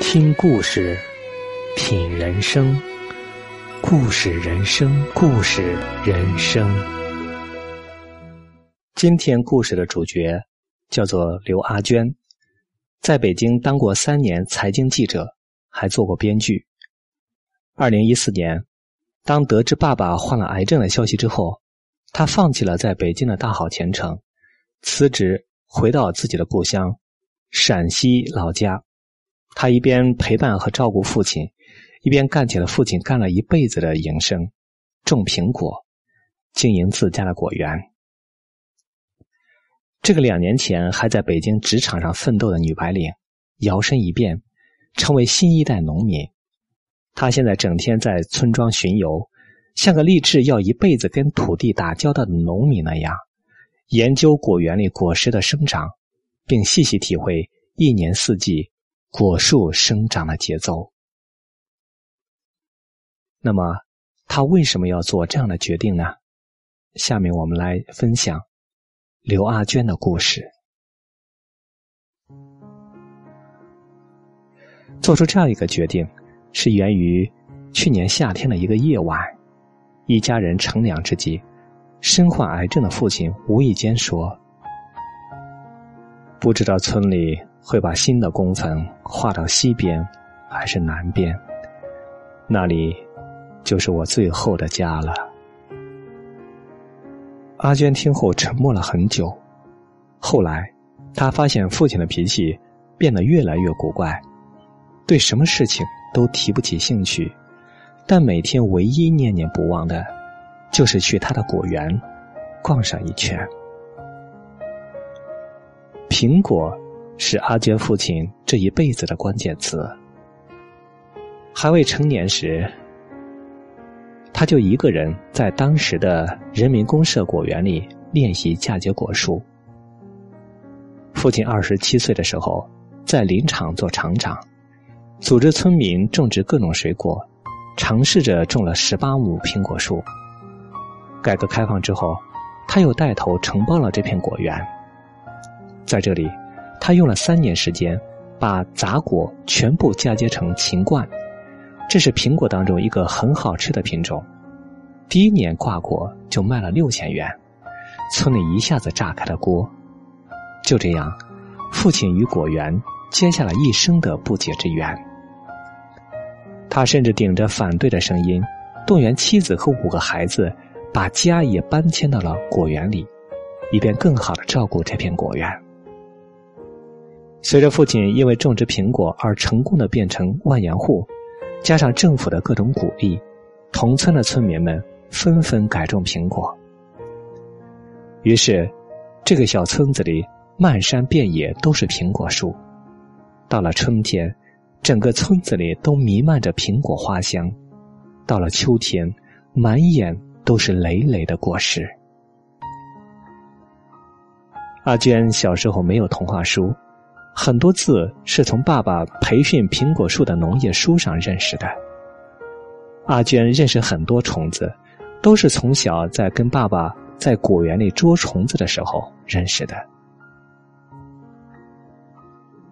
听故事，品人生，故事人生，故事人生。今天故事的主角叫做刘阿娟，在北京当过三年财经记者，还做过编剧。二零一四年，当得知爸爸患了癌症的消息之后，他放弃了在北京的大好前程，辞职回到自己的故乡陕西老家。他一边陪伴和照顾父亲，一边干起了父亲干了一辈子的营生——种苹果，经营自家的果园。这个两年前还在北京职场上奋斗的女白领，摇身一变，成为新一代农民。她现在整天在村庄巡游，像个立志要一辈子跟土地打交道的农民那样，研究果园里果实的生长，并细细体会一年四季。果树生长的节奏。那么，他为什么要做这样的决定呢？下面我们来分享刘阿娟的故事。做出这样一个决定，是源于去年夏天的一个夜晚，一家人乘凉之际，身患癌症的父亲无意间说：“不知道村里。”会把新的工程划到西边，还是南边？那里就是我最后的家了。阿娟听后沉默了很久，后来她发现父亲的脾气变得越来越古怪，对什么事情都提不起兴趣，但每天唯一念念不忘的，就是去他的果园逛上一圈。苹果。是阿娟父亲这一辈子的关键词。还未成年时，他就一个人在当时的人民公社果园里练习嫁接果树。父亲二十七岁的时候，在林场做厂长，组织村民种植各种水果，尝试着种了十八亩苹果树。改革开放之后，他又带头承包了这片果园，在这里。他用了三年时间，把杂果全部嫁接成秦冠，这是苹果当中一个很好吃的品种。第一年挂果就卖了六千元，村里一下子炸开了锅。就这样，父亲与果园结下了一生的不解之缘。他甚至顶着反对的声音，动员妻子和五个孩子，把家也搬迁到了果园里，以便更好的照顾这片果园。随着父亲因为种植苹果而成功的变成万元户，加上政府的各种鼓励，同村的村民们纷纷改种苹果。于是，这个小村子里漫山遍野都是苹果树。到了春天，整个村子里都弥漫着苹果花香；到了秋天，满眼都是累累的果实。阿娟小时候没有童话书。很多字是从爸爸培训苹果树的农业书上认识的。阿娟认识很多虫子，都是从小在跟爸爸在果园里捉虫子的时候认识的。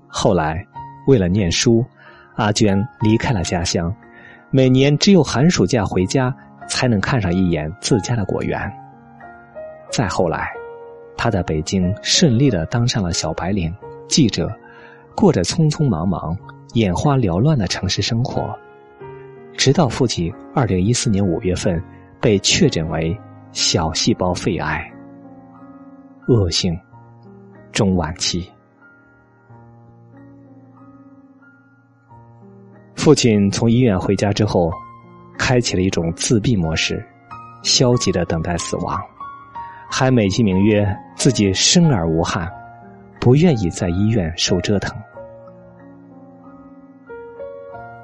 后来，为了念书，阿娟离开了家乡，每年只有寒暑假回家才能看上一眼自家的果园。再后来，他在北京顺利的当上了小白领。记者过着匆匆忙忙、眼花缭乱的城市生活，直到父亲二零一四年五月份被确诊为小细胞肺癌，恶性中晚期。父亲从医院回家之后，开启了一种自闭模式，消极的等待死亡，还美其名曰自己生而无憾。不愿意在医院受折腾，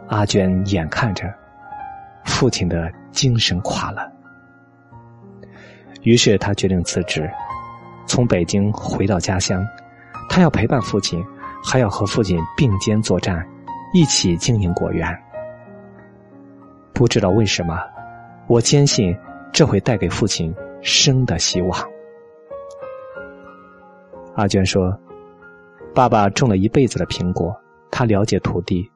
阿娟眼看着父亲的精神垮了，于是他决定辞职，从北京回到家乡。他要陪伴父亲，还要和父亲并肩作战，一起经营果园。不知道为什么，我坚信这会带给父亲生的希望。阿娟说：“爸爸种了一辈子的苹果，他了解土地，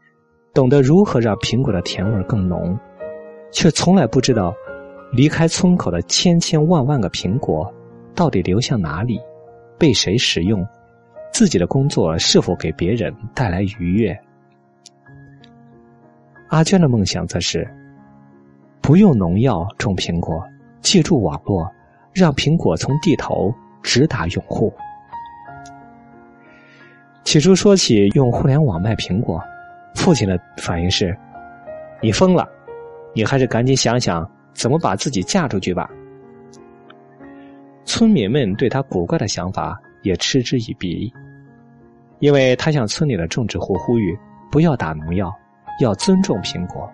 懂得如何让苹果的甜味更浓，却从来不知道，离开村口的千千万万个苹果，到底流向哪里，被谁食用，自己的工作是否给别人带来愉悦。阿娟的梦想则是，不用农药种苹果，借助网络，让苹果从地头直达用户。起初说起用互联网卖苹果，父亲的反应是：“你疯了，你还是赶紧想想怎么把自己嫁出去吧。”村民们对他古怪的想法也嗤之以鼻，因为他向村里的种植户呼吁不要打农药，要尊重苹果。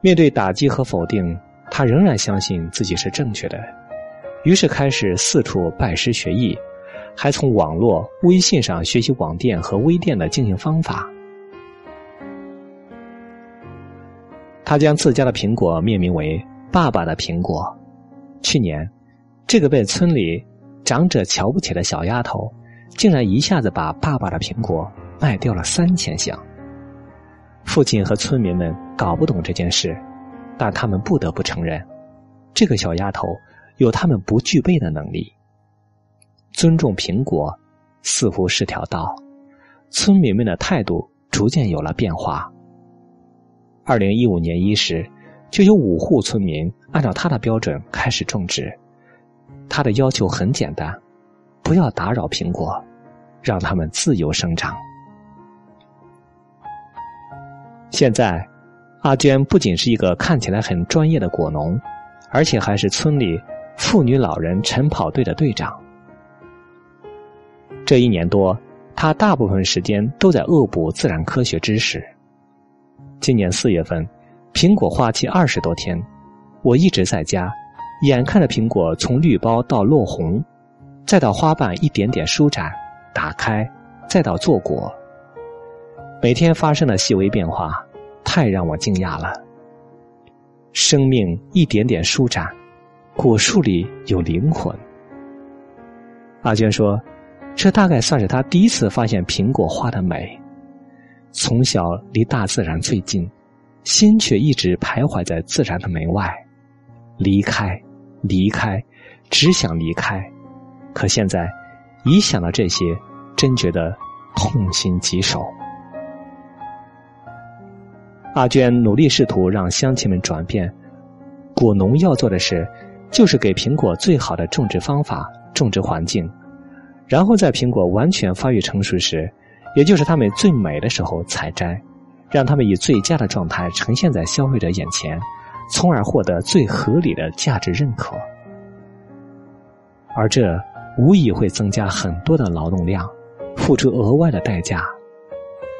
面对打击和否定，他仍然相信自己是正确的，于是开始四处拜师学艺。还从网络、微信上学习网店和微店的经营方法。他将自家的苹果命名为“爸爸的苹果”。去年，这个被村里长者瞧不起的小丫头，竟然一下子把爸爸的苹果卖掉了三千箱。父亲和村民们搞不懂这件事，但他们不得不承认，这个小丫头有他们不具备的能力。尊重苹果，似乎是条道。村民们的态度逐渐有了变化。二零一五年伊始，就有五户村民按照他的标准开始种植。他的要求很简单：不要打扰苹果，让它们自由生长。现在，阿娟不仅是一个看起来很专业的果农，而且还是村里妇女老人晨跑队的队长。这一年多，他大部分时间都在恶补自然科学知识。今年四月份，苹果花期二十多天，我一直在家，眼看着苹果从绿苞到落红，再到花瓣一点点舒展、打开，再到做果，每天发生的细微变化，太让我惊讶了。生命一点点舒展，果树里有灵魂。阿娟说。这大概算是他第一次发现苹果花的美。从小离大自然最近，心却一直徘徊在自然的门外，离开，离开，只想离开。可现在，一想到这些，真觉得痛心疾首。阿娟努力试图让乡亲们转变，果农要做的事，就是给苹果最好的种植方法、种植环境。然后在苹果完全发育成熟时，也就是它们最美的时候采摘，让它们以最佳的状态呈现在消费者眼前，从而获得最合理的价值认可。而这无疑会增加很多的劳动量，付出额外的代价。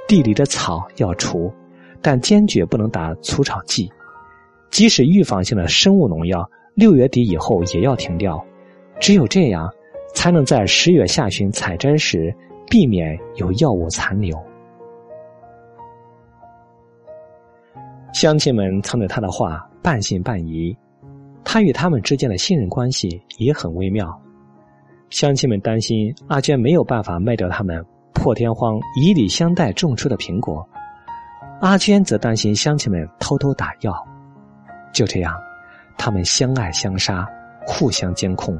地里的草要除，但坚决不能打除草剂，即使预防性的生物农药，六月底以后也要停掉。只有这样。才能在十月下旬采摘时避免有药物残留。乡亲们曾对他的话半信半疑，他与他们之间的信任关系也很微妙。乡亲们担心阿娟没有办法卖掉他们破天荒以礼相待种出的苹果，阿娟则担心乡亲们偷偷打药。就这样，他们相爱相杀，互相监控。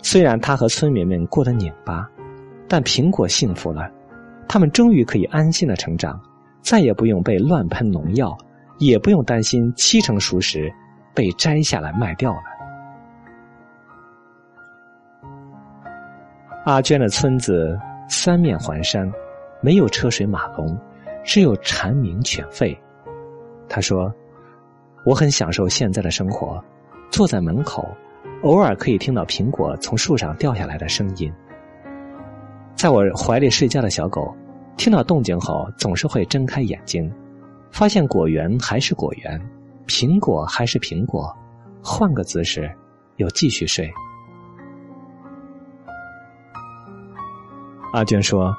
虽然他和村民们过得拧巴，但苹果幸福了，他们终于可以安心的成长，再也不用被乱喷农药，也不用担心七成熟时被摘下来卖掉了。阿娟的村子三面环山，没有车水马龙，只有蝉鸣犬吠。他说：“我很享受现在的生活，坐在门口。”偶尔可以听到苹果从树上掉下来的声音。在我怀里睡觉的小狗，听到动静后总是会睁开眼睛，发现果园还是果园，苹果还是苹果，换个姿势又继续睡。阿娟说：“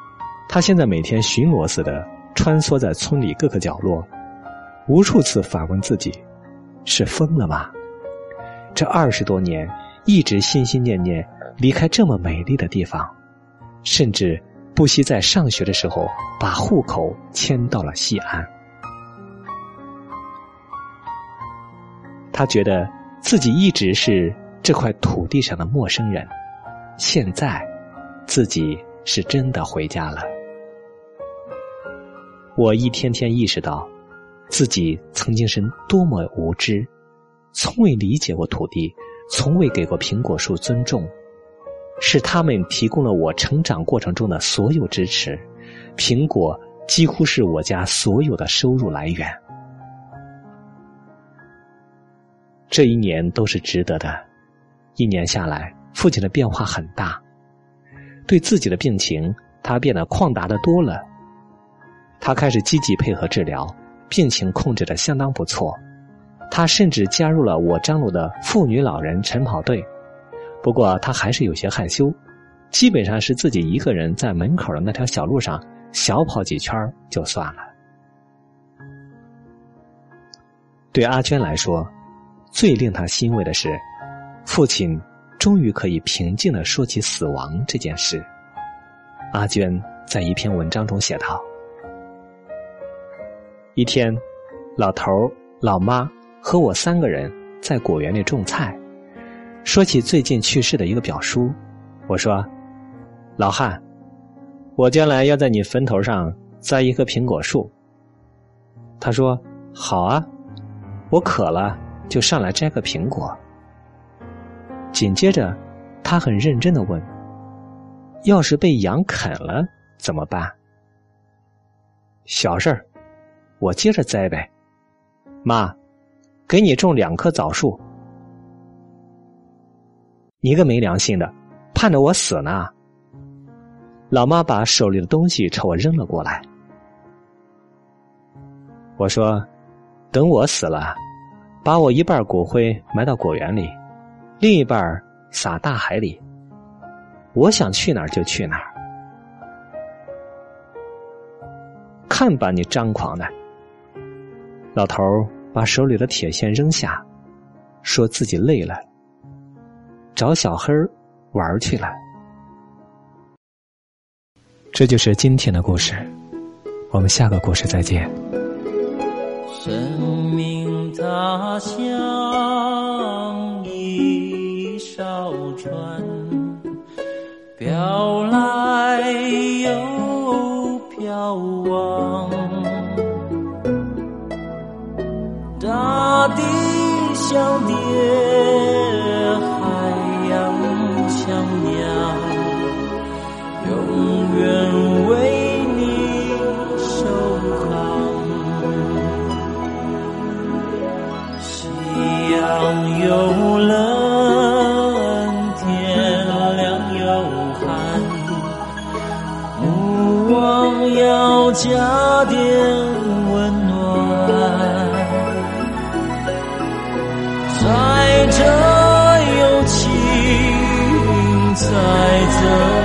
她现在每天巡逻似的穿梭在村里各个角落，无数次反问自己：是疯了吗？”这二十多年，一直心心念念离开这么美丽的地方，甚至不惜在上学的时候把户口迁到了西安。他觉得自己一直是这块土地上的陌生人，现在自己是真的回家了。我一天天意识到，自己曾经是多么无知，从未理解过土地，从未给过苹果树尊重。是他们提供了我成长过程中的所有支持，苹果几乎是我家所有的收入来源。这一年都是值得的，一年下来，父亲的变化很大，对自己的病情，他变得旷达的多了。他开始积极配合治疗，病情控制的相当不错。他甚至加入了我张罗的妇女老人晨跑队。不过他还是有些害羞，基本上是自己一个人在门口的那条小路上小跑几圈就算了。对阿娟来说，最令他欣慰的是，父亲终于可以平静的说起死亡这件事。阿娟在一篇文章中写道：“一天，老头、老妈和我三个人在果园里种菜。”说起最近去世的一个表叔，我说：“老汉，我将来要在你坟头上栽一棵苹果树。”他说：“好啊，我渴了就上来摘个苹果。”紧接着，他很认真的问：“要是被羊啃了怎么办？”小事儿，我接着栽呗。妈，给你种两棵枣树。你个没良心的，盼着我死呢！老妈把手里的东西朝我扔了过来。我说：“等我死了，把我一半骨灰埋到果园里，另一半撒大海里。我想去哪儿就去哪儿。”看把你张狂的！老头把手里的铁线扔下，说自己累了。找小黑儿玩去了。这就是今天的故事，我们下个故事再见。生命它像一艘船，飘来又飘往，大地像蝶，海洋像鸟，永远为。Jesus.